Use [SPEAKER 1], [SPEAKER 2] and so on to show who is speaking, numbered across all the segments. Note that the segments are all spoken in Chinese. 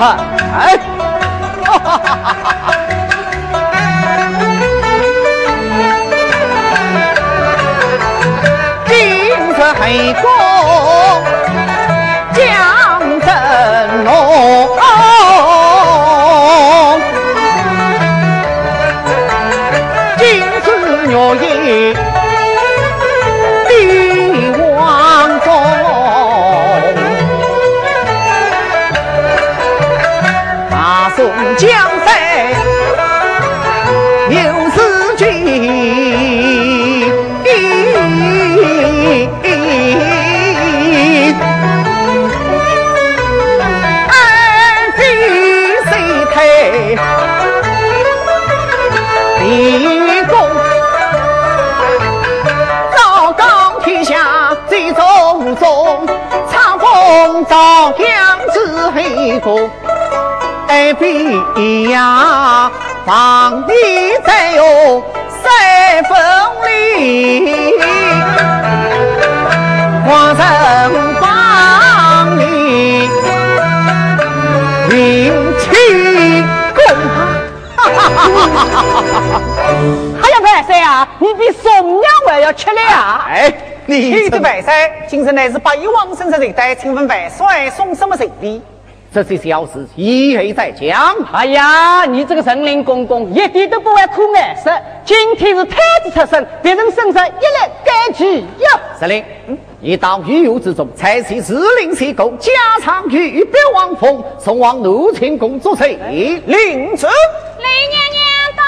[SPEAKER 1] 哎，哈哈哈哈哈！今日黑公将阵龙。黑风，爱比呀，皇帝在哟三分里，皇上帮你运气公。哈哈哈哈哈哈！
[SPEAKER 2] 还要万岁啊！你比宋娘还要吃力啊！
[SPEAKER 1] 哎。
[SPEAKER 2] 启奏万岁，今日乃是八一王生日代，请问万岁送什么寿礼？
[SPEAKER 1] 这些小事以后再讲。
[SPEAKER 2] 哎呀，你这个神灵公公一点都不会苦眼色。今天是太子出生，别人身上一律该去哟。
[SPEAKER 1] 司令，你到御狱之中，才是司令谢公加长御别王风，送往怒清宫做贼。
[SPEAKER 2] 领旨。
[SPEAKER 3] 林娘
[SPEAKER 2] 娘到。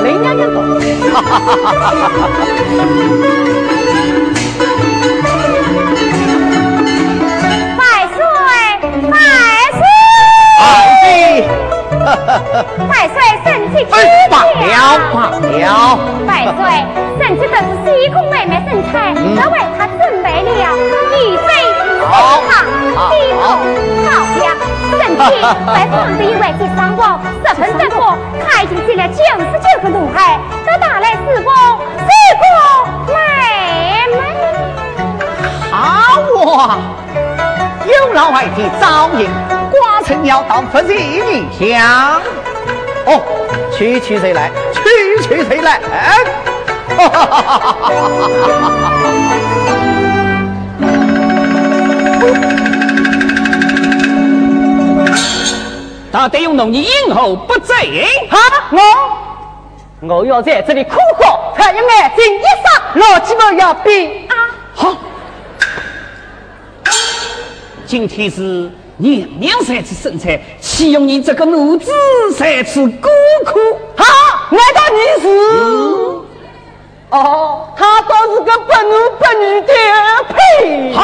[SPEAKER 2] 林娘娘到。哈哈哈哈哈哈！
[SPEAKER 3] 百岁神气
[SPEAKER 1] 出罢了，罢了。
[SPEAKER 3] 百岁神气等西宫妹妹神采，都为他准备了一杯红茶，一壶好呀。神气在皇帝为第三王，十分正火，开进去了九十九个怒海，都打来四方四个妹妹。
[SPEAKER 1] 好啊，有劳爱弟早应。要到府里一下。哦，去去谁来？去去谁来？哈哈哈哈哈哈！
[SPEAKER 2] 他得用弄你以后不走。
[SPEAKER 4] 好，我我要在这里苦活，才有眼睛一双，老鸡毛要比啊！
[SPEAKER 2] 好，今天是。娘娘三次生产，岂用你这个奴子才吃孤苦？
[SPEAKER 4] 好，难道你是？哦，他倒是个不男不女的呸！
[SPEAKER 2] 好。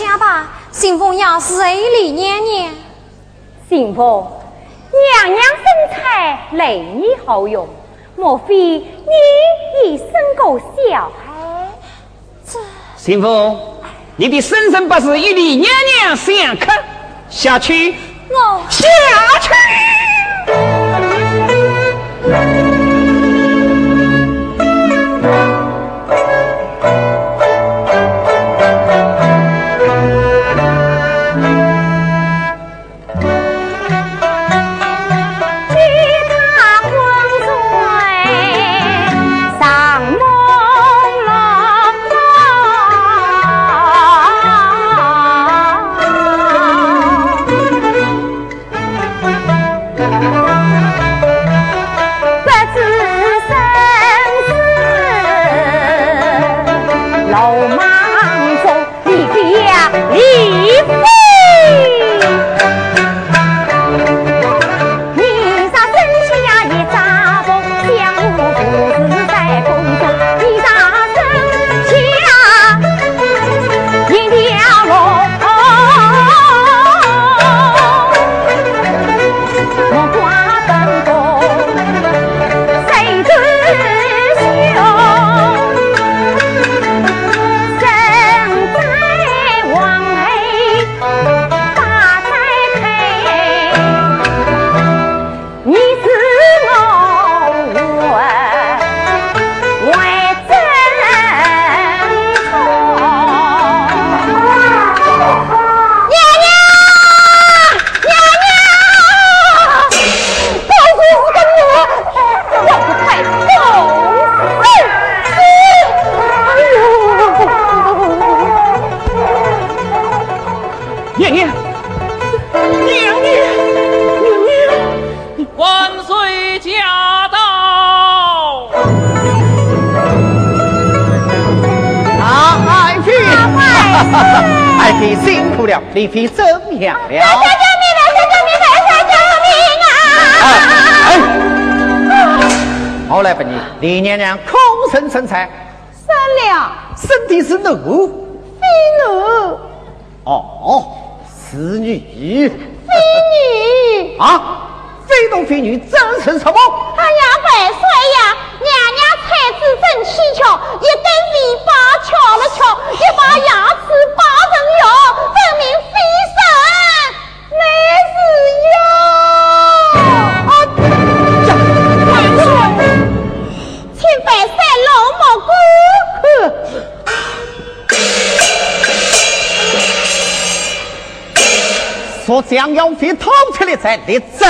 [SPEAKER 3] 奴婢来下吧。信奉要是爱李娘娘，
[SPEAKER 5] 信奉娘娘身材累你好用，莫非你已生过小孩？
[SPEAKER 3] 这
[SPEAKER 2] 信奉你的生辰八字与李娘娘相克，下去，
[SPEAKER 3] 我
[SPEAKER 2] 下去。丽妃怎样了？
[SPEAKER 1] 救命啊！救命！救命！
[SPEAKER 2] 哎哎！我来问你，李娘娘空生生产？
[SPEAKER 6] 生了。
[SPEAKER 2] 身体是奴？
[SPEAKER 6] 非奴。
[SPEAKER 2] 哦，是女。
[SPEAKER 6] 非女。
[SPEAKER 2] 啊？非奴非女，这是什么？
[SPEAKER 6] 哎呀，万岁呀！娘娘才子真蹊跷，一对尾巴翘了翘，一把牙
[SPEAKER 2] 说将要飞逃出来再立
[SPEAKER 1] 正。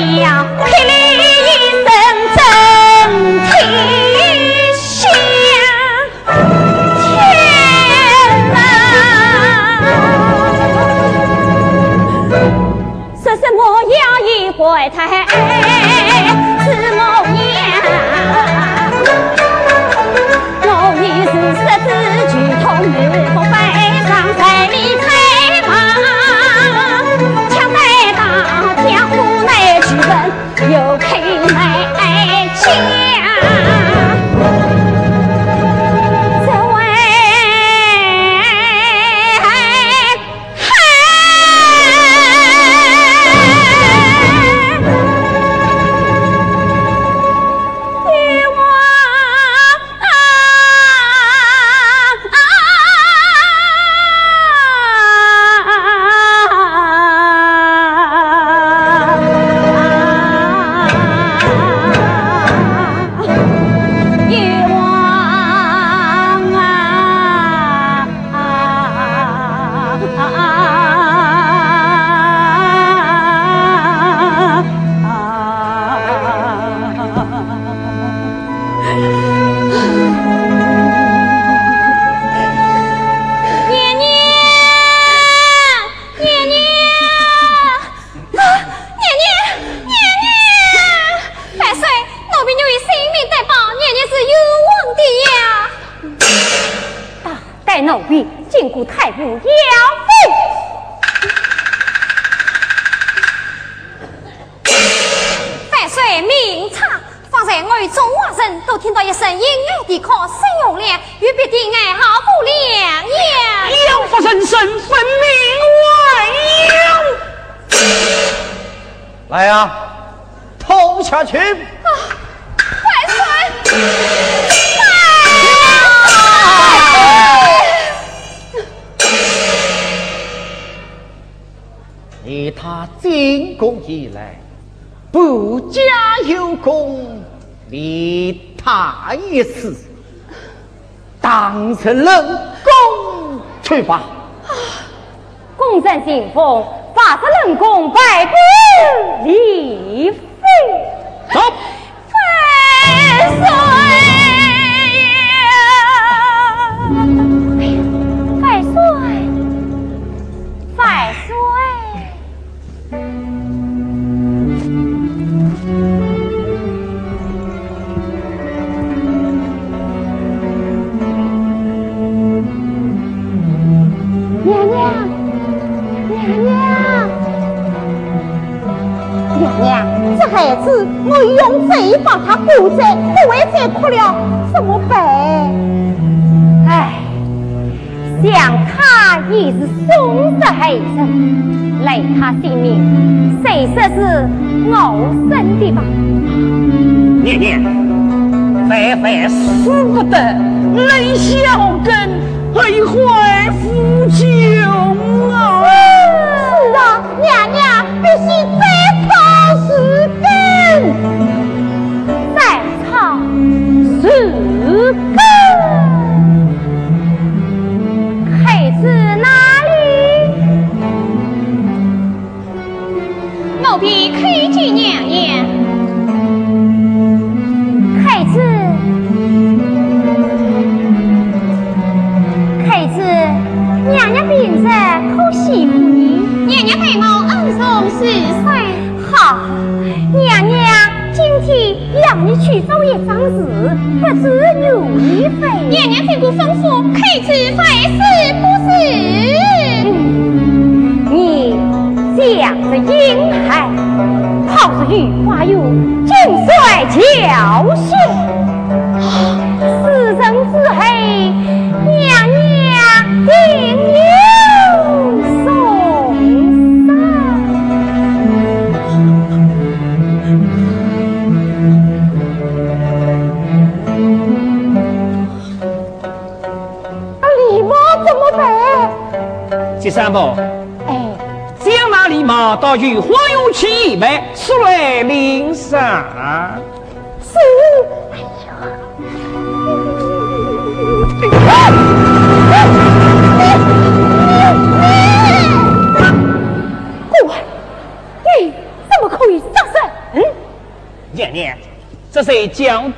[SPEAKER 1] yeah 啊啊一
[SPEAKER 2] 次，当成了功去吧。
[SPEAKER 3] 功臣信奉，法子冷宫百官飞，
[SPEAKER 7] 走，
[SPEAKER 6] 我用嘴把他裹着，不会再哭了，怎么办？
[SPEAKER 3] 哎，想他也是松的黑色，累他心命，谁说是我生的吧？
[SPEAKER 7] 念念，白白死不得，泪笑根黑坏夫妻啊！
[SPEAKER 6] 是啊，娘娘必须
[SPEAKER 3] 在。子。
[SPEAKER 7] 这是将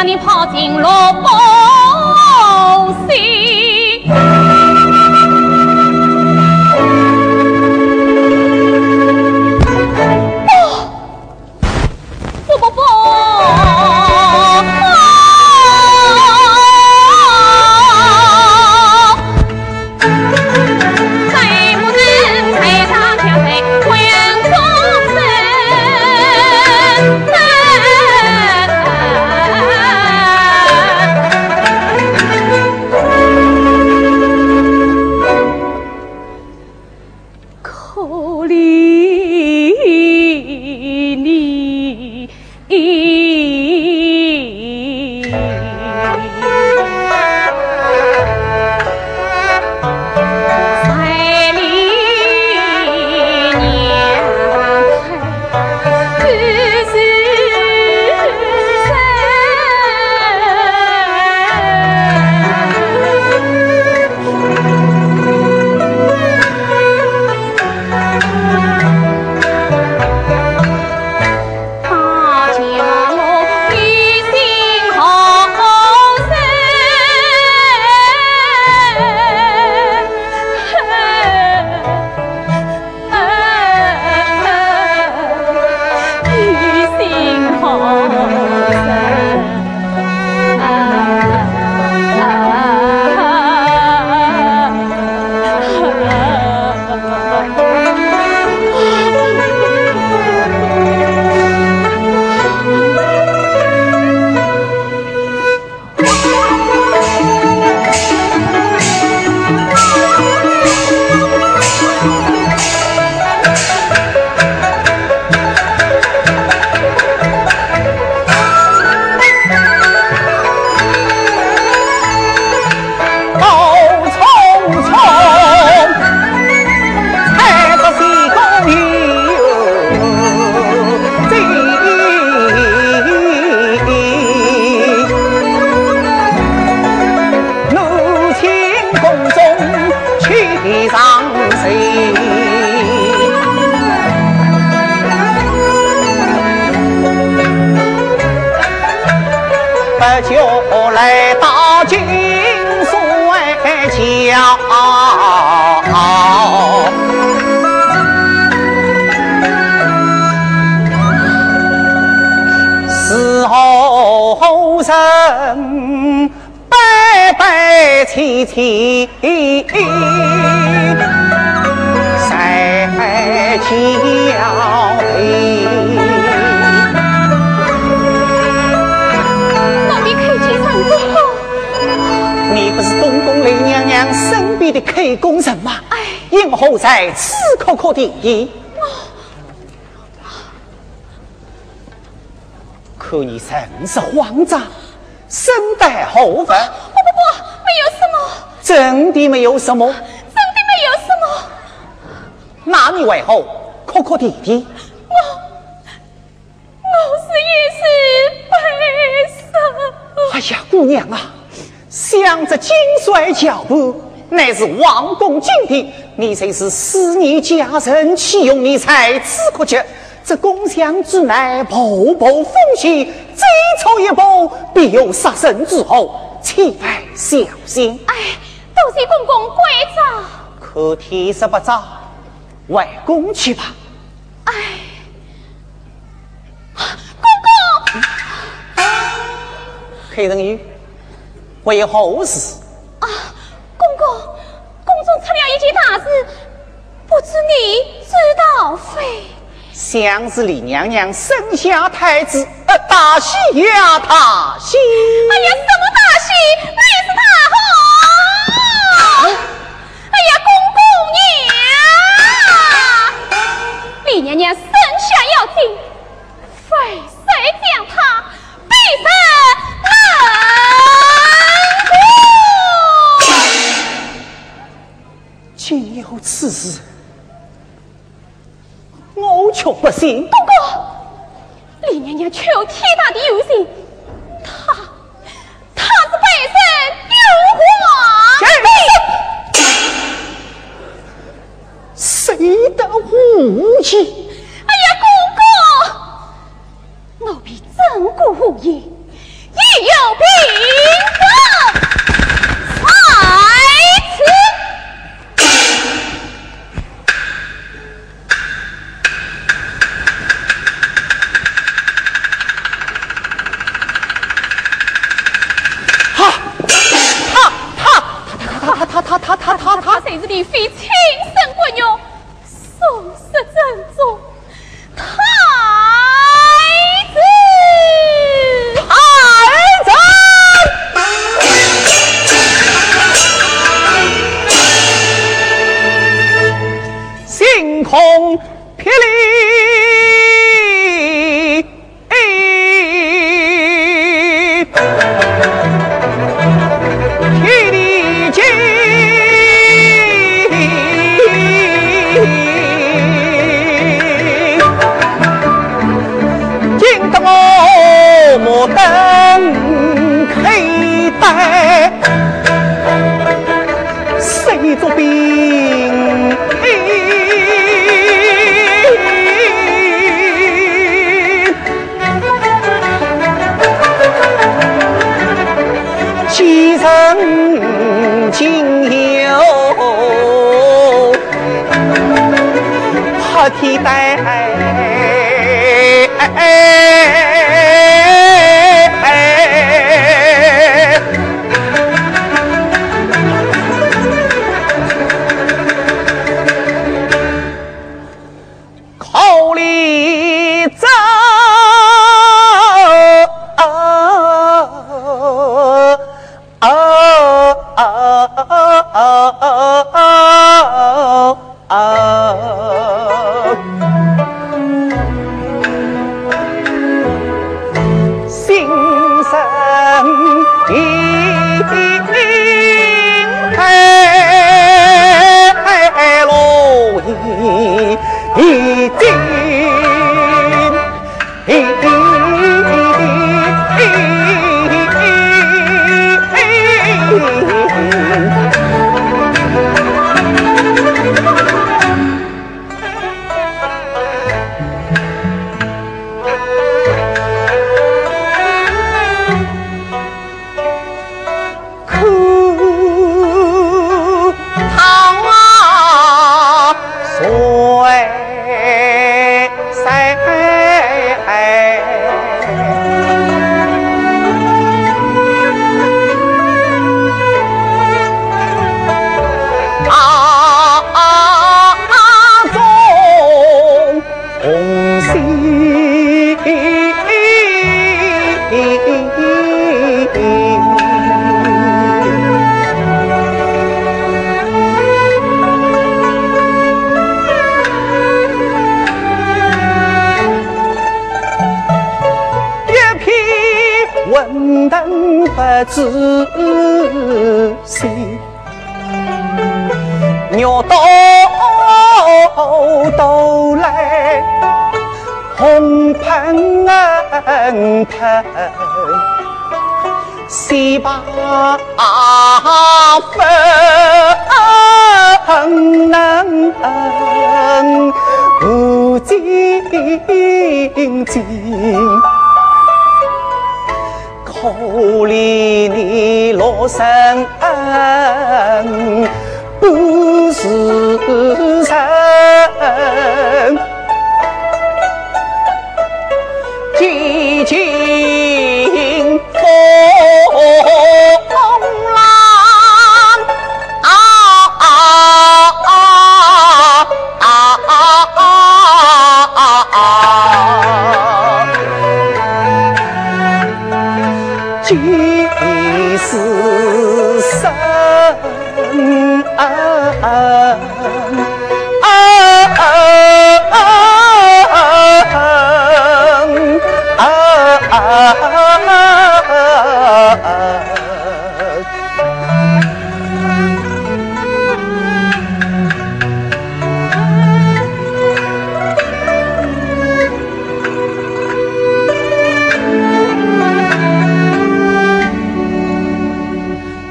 [SPEAKER 7] and 进萝卜
[SPEAKER 6] 就来到金水桥。死后人悲悲戚戚，谁交娘身边的开工人吗？哎，因何在此刻刻第一？可你甚是慌张，身带后分。不
[SPEAKER 2] 不不，没有什么。
[SPEAKER 6] 真的没有什么。真
[SPEAKER 2] 的没有什么。
[SPEAKER 6] 那你为何哭哭啼啼？
[SPEAKER 2] 我，我是一时悲伤。
[SPEAKER 6] 哎呀，姑娘啊！想着金帅脚步，乃是王公金品，你虽是思念家人，岂用你在此哭泣？这宫墙之内，步步风险，再错一步，必有杀身之祸，千万小心！
[SPEAKER 2] 哎，多谢公公关照。
[SPEAKER 6] 可天色不早，外公去吧。
[SPEAKER 2] 哎，公公，
[SPEAKER 6] 黑人鱼。为何事？
[SPEAKER 2] 啊，公公，宫中出了一件大事，不知你知道非？
[SPEAKER 6] 想是李娘娘生下太子，呃，大喜呀，大喜！
[SPEAKER 2] 哎呀，什么大喜？那是大好！哎呀，公公娘，李娘娘生下要紧，非谁将她逼成
[SPEAKER 6] 竟有此事，我却不信。
[SPEAKER 2] 公公，李娘娘却有天大的忧心，她，她是背身
[SPEAKER 6] 有花，谁的武器？
[SPEAKER 2] 哎呀，公公，我比真古无言，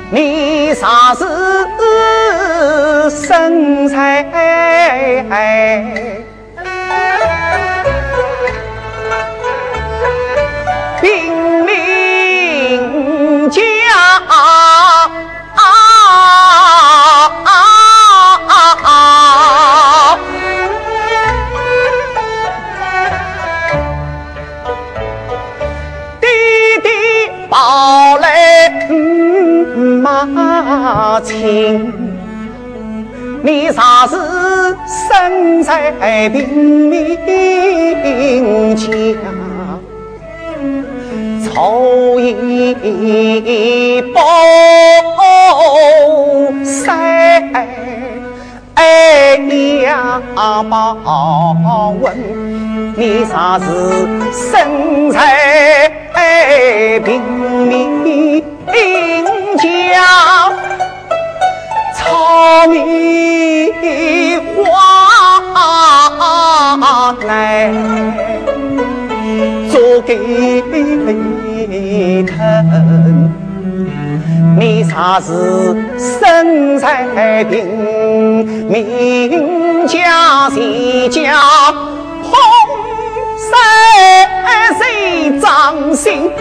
[SPEAKER 6] 你啥时生财？马亲。你啥时生在平民家？粗衣包衫，呀包文。你啥时生在平民家？草米花来做给疼，你啥时生在平民家？谁家红衫谁掌心？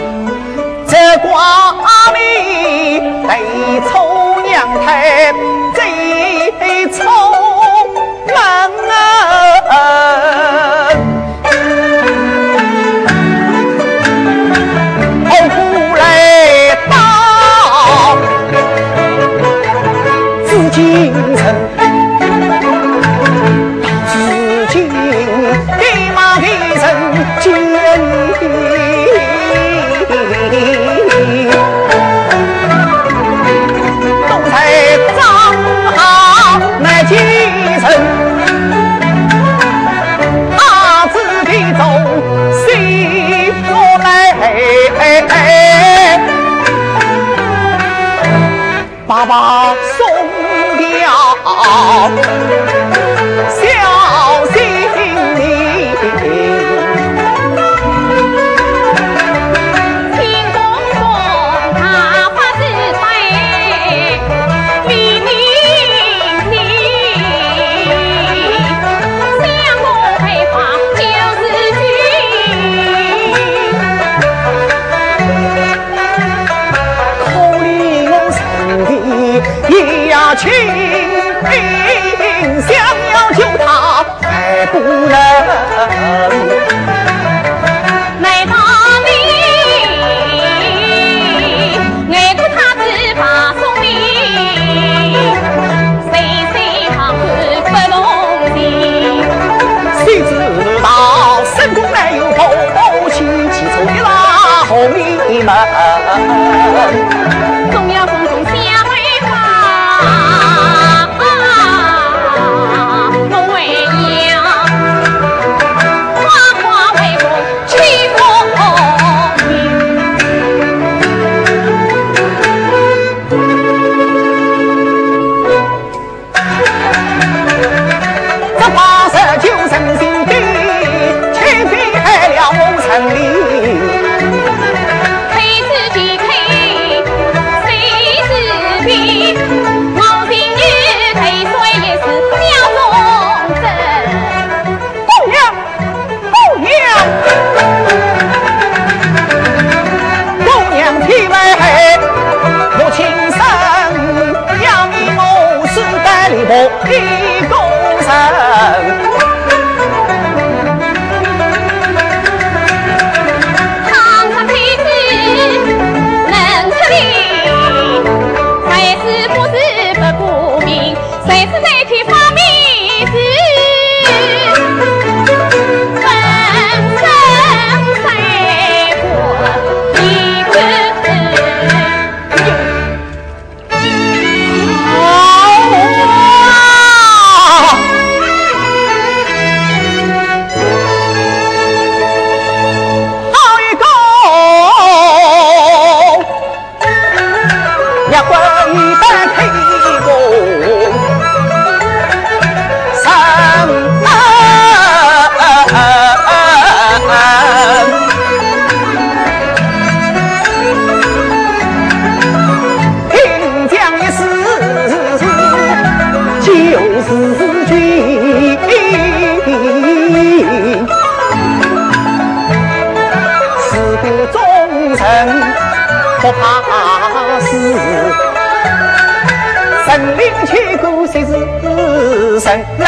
[SPEAKER 6] 这寡妇被丑娘胎最出门啊！把松掉。
[SPEAKER 2] 是